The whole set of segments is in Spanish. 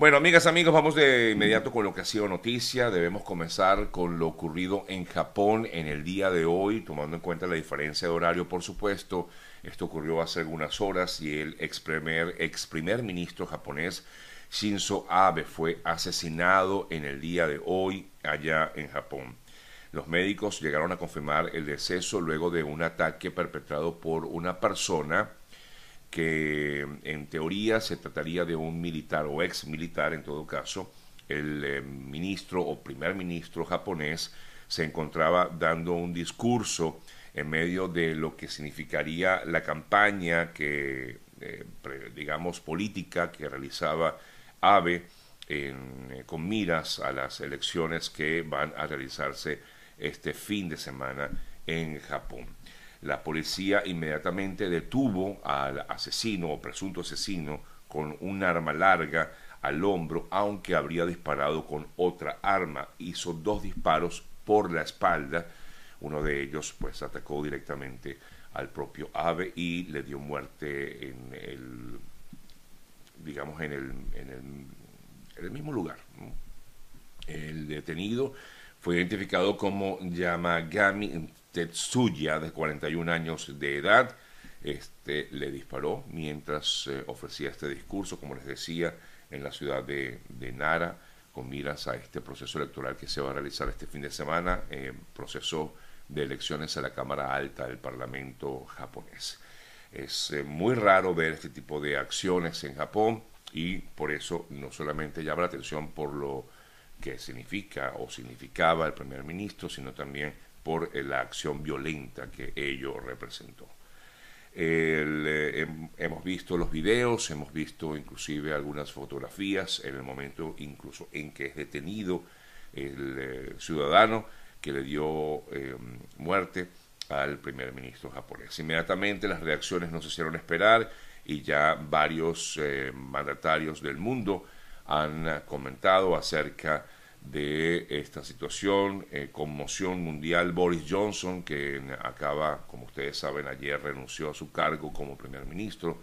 Bueno, amigas, amigos, vamos de inmediato con lo que ha sido noticia. Debemos comenzar con lo ocurrido en Japón en el día de hoy, tomando en cuenta la diferencia de horario, por supuesto. Esto ocurrió hace algunas horas y el ex primer, ex primer ministro japonés Shinzo Abe fue asesinado en el día de hoy allá en Japón. Los médicos llegaron a confirmar el deceso luego de un ataque perpetrado por una persona que en teoría se trataría de un militar o ex militar en todo caso. El eh, ministro o primer ministro japonés se encontraba dando un discurso en medio de lo que significaría la campaña que, eh, digamos, política que realizaba Abe eh, con miras a las elecciones que van a realizarse este fin de semana en Japón. La policía inmediatamente detuvo al asesino o presunto asesino con un arma larga al hombro, aunque habría disparado con otra arma. Hizo dos disparos por la espalda. Uno de ellos pues atacó directamente al propio ave y le dio muerte en el digamos en el, en el, mismo lugar. El detenido fue identificado como Yamagami Tetsuya, de 41 años de edad. Este, le disparó mientras eh, ofrecía este discurso, como les decía, en la ciudad de, Nara, con miras a este proceso electoral que se va a realizar este fin de semana, eh, proceso de elecciones a la Cámara Alta del Parlamento japonés. Es eh, muy raro ver este tipo de acciones en Japón y por eso no solamente llama la atención por lo que significa o significaba el primer ministro, sino también por eh, la acción violenta que ello representó. Eh, hemos visto los videos, hemos visto inclusive algunas fotografías en el momento incluso en que es detenido el eh, ciudadano que le dio muerte al primer ministro japonés. Inmediatamente las reacciones no se hicieron esperar y ya varios mandatarios del mundo han comentado acerca de esta situación, eh, conmoción mundial. Boris Johnson, que acaba, como ustedes saben, ayer renunció a su cargo como primer ministro,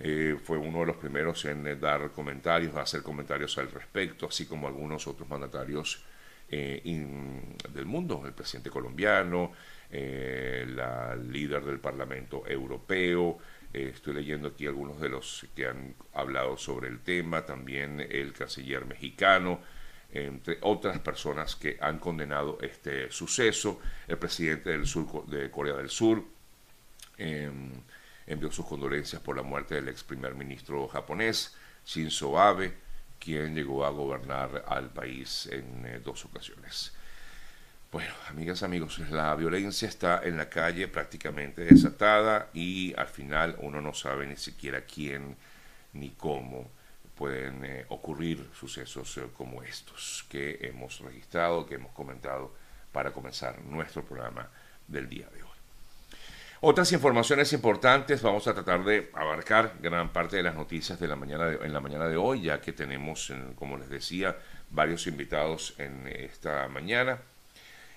eh, fue uno de los primeros en eh, dar comentarios, hacer comentarios al respecto, así como algunos otros mandatarios del mundo, el presidente colombiano, la líder del Parlamento Europeo. estoy leyendo aquí algunos de los que han hablado sobre el tema, también el canciller mexicano entre otras personas que han condenado este suceso. El presidente del sur, de Corea del Sur em, envió sus condolencias por la muerte del ex primer ministro japonés, Shinzo Abe, quien llegó a gobernar al país en eh, dos ocasiones. Bueno, amigas, amigos, la violencia está en la calle prácticamente desatada y al final uno no sabe ni siquiera quién ni cómo pueden eh, ocurrir sucesos eh, como estos que hemos registrado, que hemos comentado para comenzar nuestro programa del día de hoy. Otras informaciones importantes, vamos a tratar de abarcar gran parte de las noticias de la mañana en la mañana de hoy, ya que tenemos, como les decía, varios invitados en esta mañana.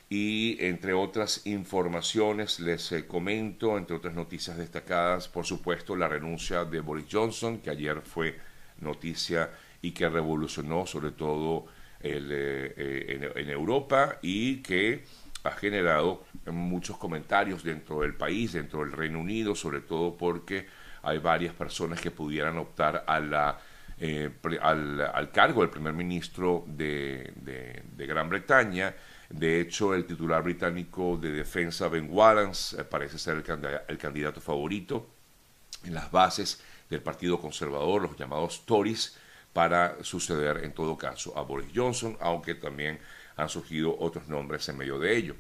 Y entre otras informaciones les eh, comento, entre otras noticias destacadas, por supuesto, la renuncia de Boris Johnson, que ayer fue noticia y que revolucionó sobre todo eh, eh, en, Europa y que ha generado muchos comentarios dentro del país, dentro del Reino Unido, sobre todo porque hay varias personas que pudieran optar a la, eh, al, cargo del primer ministro de, Gran Bretaña. De hecho, el titular británico de defensa, Ben Wallace, parece ser el, el candidato favorito en las bases del Partido Conservador, los llamados Tories, para suceder en todo caso a Boris Johnson, aunque también han surgido otros nombres en medio de ello.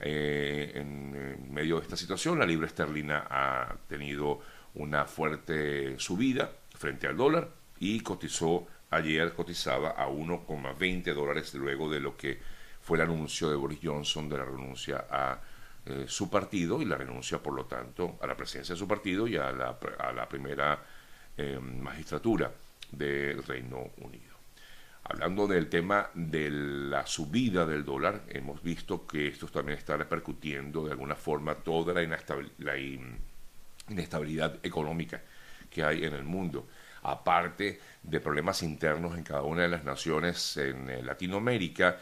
Eh, en, medio de esta situación, la libra esterlina ha tenido una fuerte subida frente al dólar y cotizó ayer, cotizaba a 1,20 dólares luego de lo que fue el anuncio de Boris Johnson de la renuncia a eh, su partido y la renuncia, por lo tanto, a la presidencia de su partido y a la, a la primera eh, magistratura del Reino Unido. Hablando del tema de la subida del dólar, hemos visto que esto también está repercutiendo de alguna forma toda la, inestabilidad económica que hay en el mundo. aparte de problemas internos en cada una de las naciones en eh, Latinoamérica,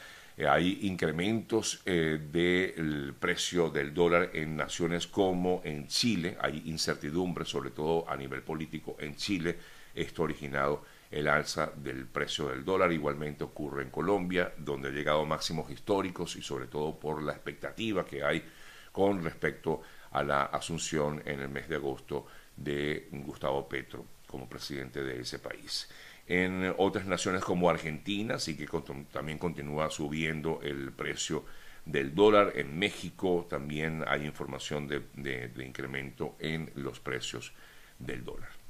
hay incrementos del precio del dólar en naciones como en Chile, hay incertidumbre sobre todo a nivel político en Chile, esto ha originado el alza del precio del dólar. Igualmente ocurre en Colombia, donde ha llegado máximos históricos y sobre todo por la expectativa que hay con respecto a la asunción en el mes de agosto de Gustavo Petro como presidente de ese país. En otras naciones como Argentina sí que también continúa subiendo el precio del dólar. En México también hay información de incremento en los precios del dólar.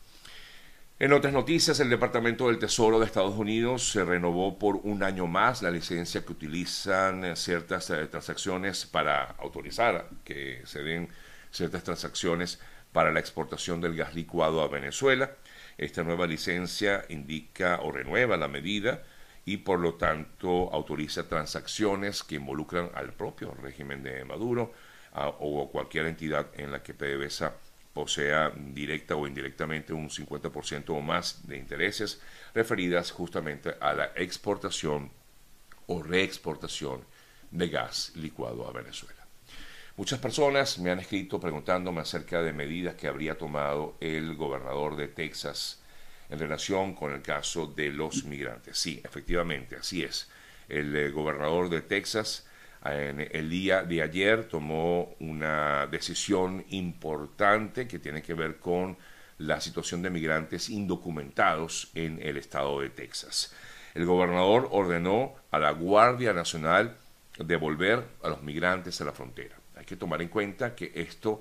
En otras noticias, el Departamento del Tesoro de Estados Unidos se renovó por un año más la licencia que utilizan ciertas eh, transacciones para autorizar que se den ciertas transacciones para la exportación del gas licuado a Venezuela. Esta nueva licencia indica o renueva la medida y por lo tanto autoriza transacciones que involucran al propio régimen de Maduro o cualquier entidad en la que PDVSA posea directa o indirectamente un 50% o más de intereses referidas justamente a la exportación o reexportación de gas licuado a Venezuela. Muchas personas me han escrito preguntándome acerca de medidas que habría tomado el gobernador de Texas en relación con el caso de los migrantes. Sí, efectivamente, así es. El eh, gobernador de Texas en el día de ayer tomó una decisión importante que tiene que ver con la situación de migrantes indocumentados en el estado de Texas. El gobernador ordenó a la Guardia Nacional devolver a los migrantes a la frontera. Hay que tomar en cuenta que esto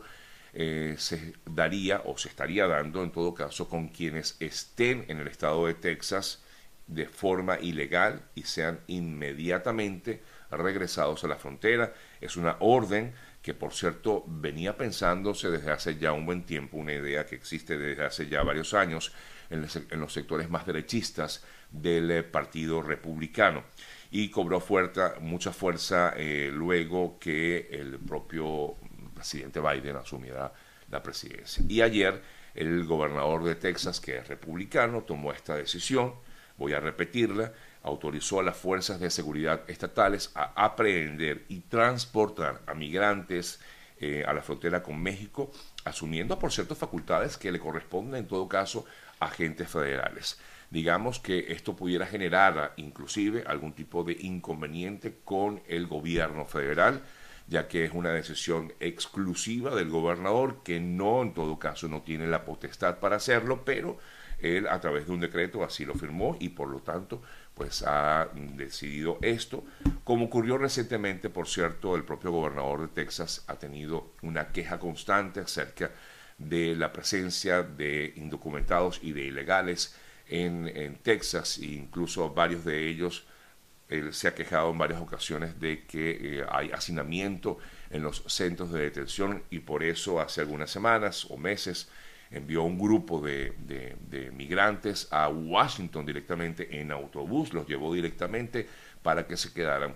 eh, se daría o se estaría dando en todo caso con quienes estén en el estado de Texas de forma ilegal y sean inmediatamente regresados a la frontera. Es una orden que, por cierto, venía pensándose desde hace ya un buen tiempo, una idea que existe desde hace ya varios años en, los sectores más derechistas del eh, Partido Republicano y cobró fuerza, mucha fuerza eh, luego que el propio presidente Biden asumiera la presidencia. Y ayer el gobernador de Texas, que es republicano, tomó esta decisión, voy a repetirla, autorizó a las fuerzas de seguridad estatales a aprehender y transportar a migrantes eh, a la frontera con México, asumiendo por cierto facultades que le corresponden en todo caso a agentes federales. Digamos que esto pudiera generar inclusive algún tipo de inconveniente con el gobierno federal, ya que es una decisión exclusiva del gobernador que no en todo caso no tiene la potestad para hacerlo, pero él a través de un decreto así lo firmó y por lo tanto pues ha decidido esto. Como ocurrió recientemente, por cierto, el propio gobernador de Texas ha tenido una queja constante acerca de la presencia de indocumentados y de ilegales en, Texas e incluso varios de ellos se ha quejado en varias ocasiones de que eh, hay hacinamiento en los centros de detención y por eso hace algunas semanas o meses envió un grupo de, migrantes a Washington directamente en autobús, los llevó directamente para que se quedaran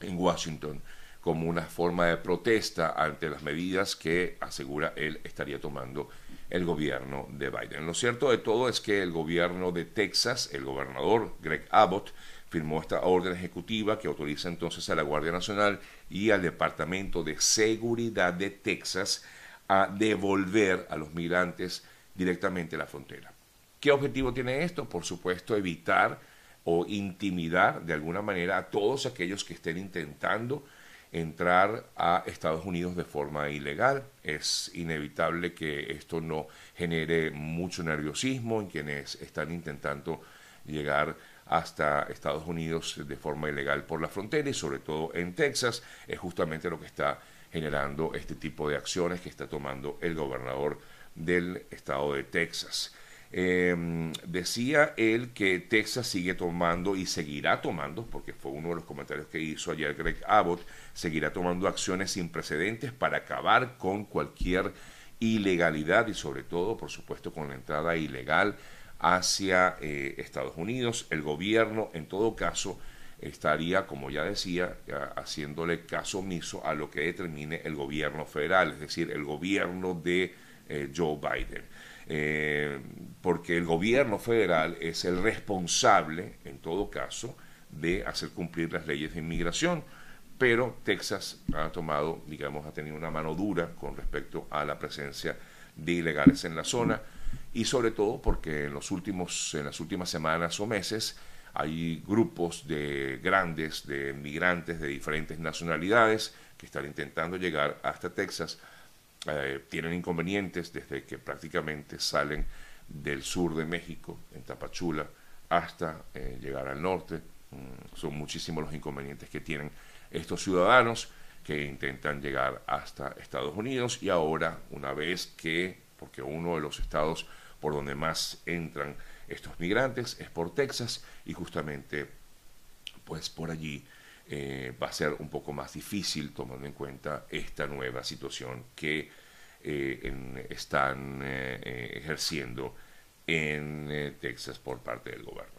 en Washington como una forma de protesta ante las medidas que asegura él estaría tomando el gobierno de Biden. Lo cierto de todo es que el gobierno de Texas, el gobernador Greg Abbott, firmó esta orden ejecutiva que autoriza entonces a la Guardia Nacional y al Departamento de Seguridad de Texas a devolver a los migrantes directamente a la frontera. ¿Qué objetivo tiene esto? Por supuesto, evitar o intimidar de alguna manera a todos aquellos que estén intentando entrar a Estados Unidos de forma ilegal. Es inevitable que esto no genere mucho nerviosismo en quienes están intentando llegar hasta Estados Unidos de forma ilegal por la frontera y sobre todo en Texas. Es justamente lo que está generando este tipo de acciones que está tomando el gobernador del estado de Texas. Em, decía él que Texas sigue tomando y seguirá tomando, porque fue uno de los comentarios que hizo ayer Greg Abbott, seguirá tomando acciones sin precedentes para acabar con cualquier ilegalidad y sobre todo, por supuesto, con la entrada ilegal hacia eh, Estados Unidos. El gobierno, en todo caso, estaría, como ya decía, haciéndole caso omiso a lo que determine el gobierno federal, es decir, el gobierno de eh, Joe Biden. Eh, porque el gobierno federal es el responsable, en todo caso, de hacer cumplir las leyes de inmigración. Pero Texas ha tomado, digamos, ha tenido una mano dura con respecto a la presencia de ilegales en la zona y sobre todo porque en, los últimos, en las últimas semanas o meses hay grupos de grandes, de migrantes de diferentes nacionalidades que están intentando llegar hasta Texas. Eh, tienen inconvenientes desde que prácticamente salen del sur de México, en Tapachula, hasta eh, llegar al norte. Mm, son muchísimos los inconvenientes que tienen estos ciudadanos que intentan llegar hasta Estados Unidos y ahora, una vez que, porque uno de los estados por donde más entran estos migrantes es por Texas y justamente pues por allí eh, va a ser un poco más difícil tomando en cuenta esta nueva situación que eh, están eh, ejerciendo en Texas por parte del gobierno.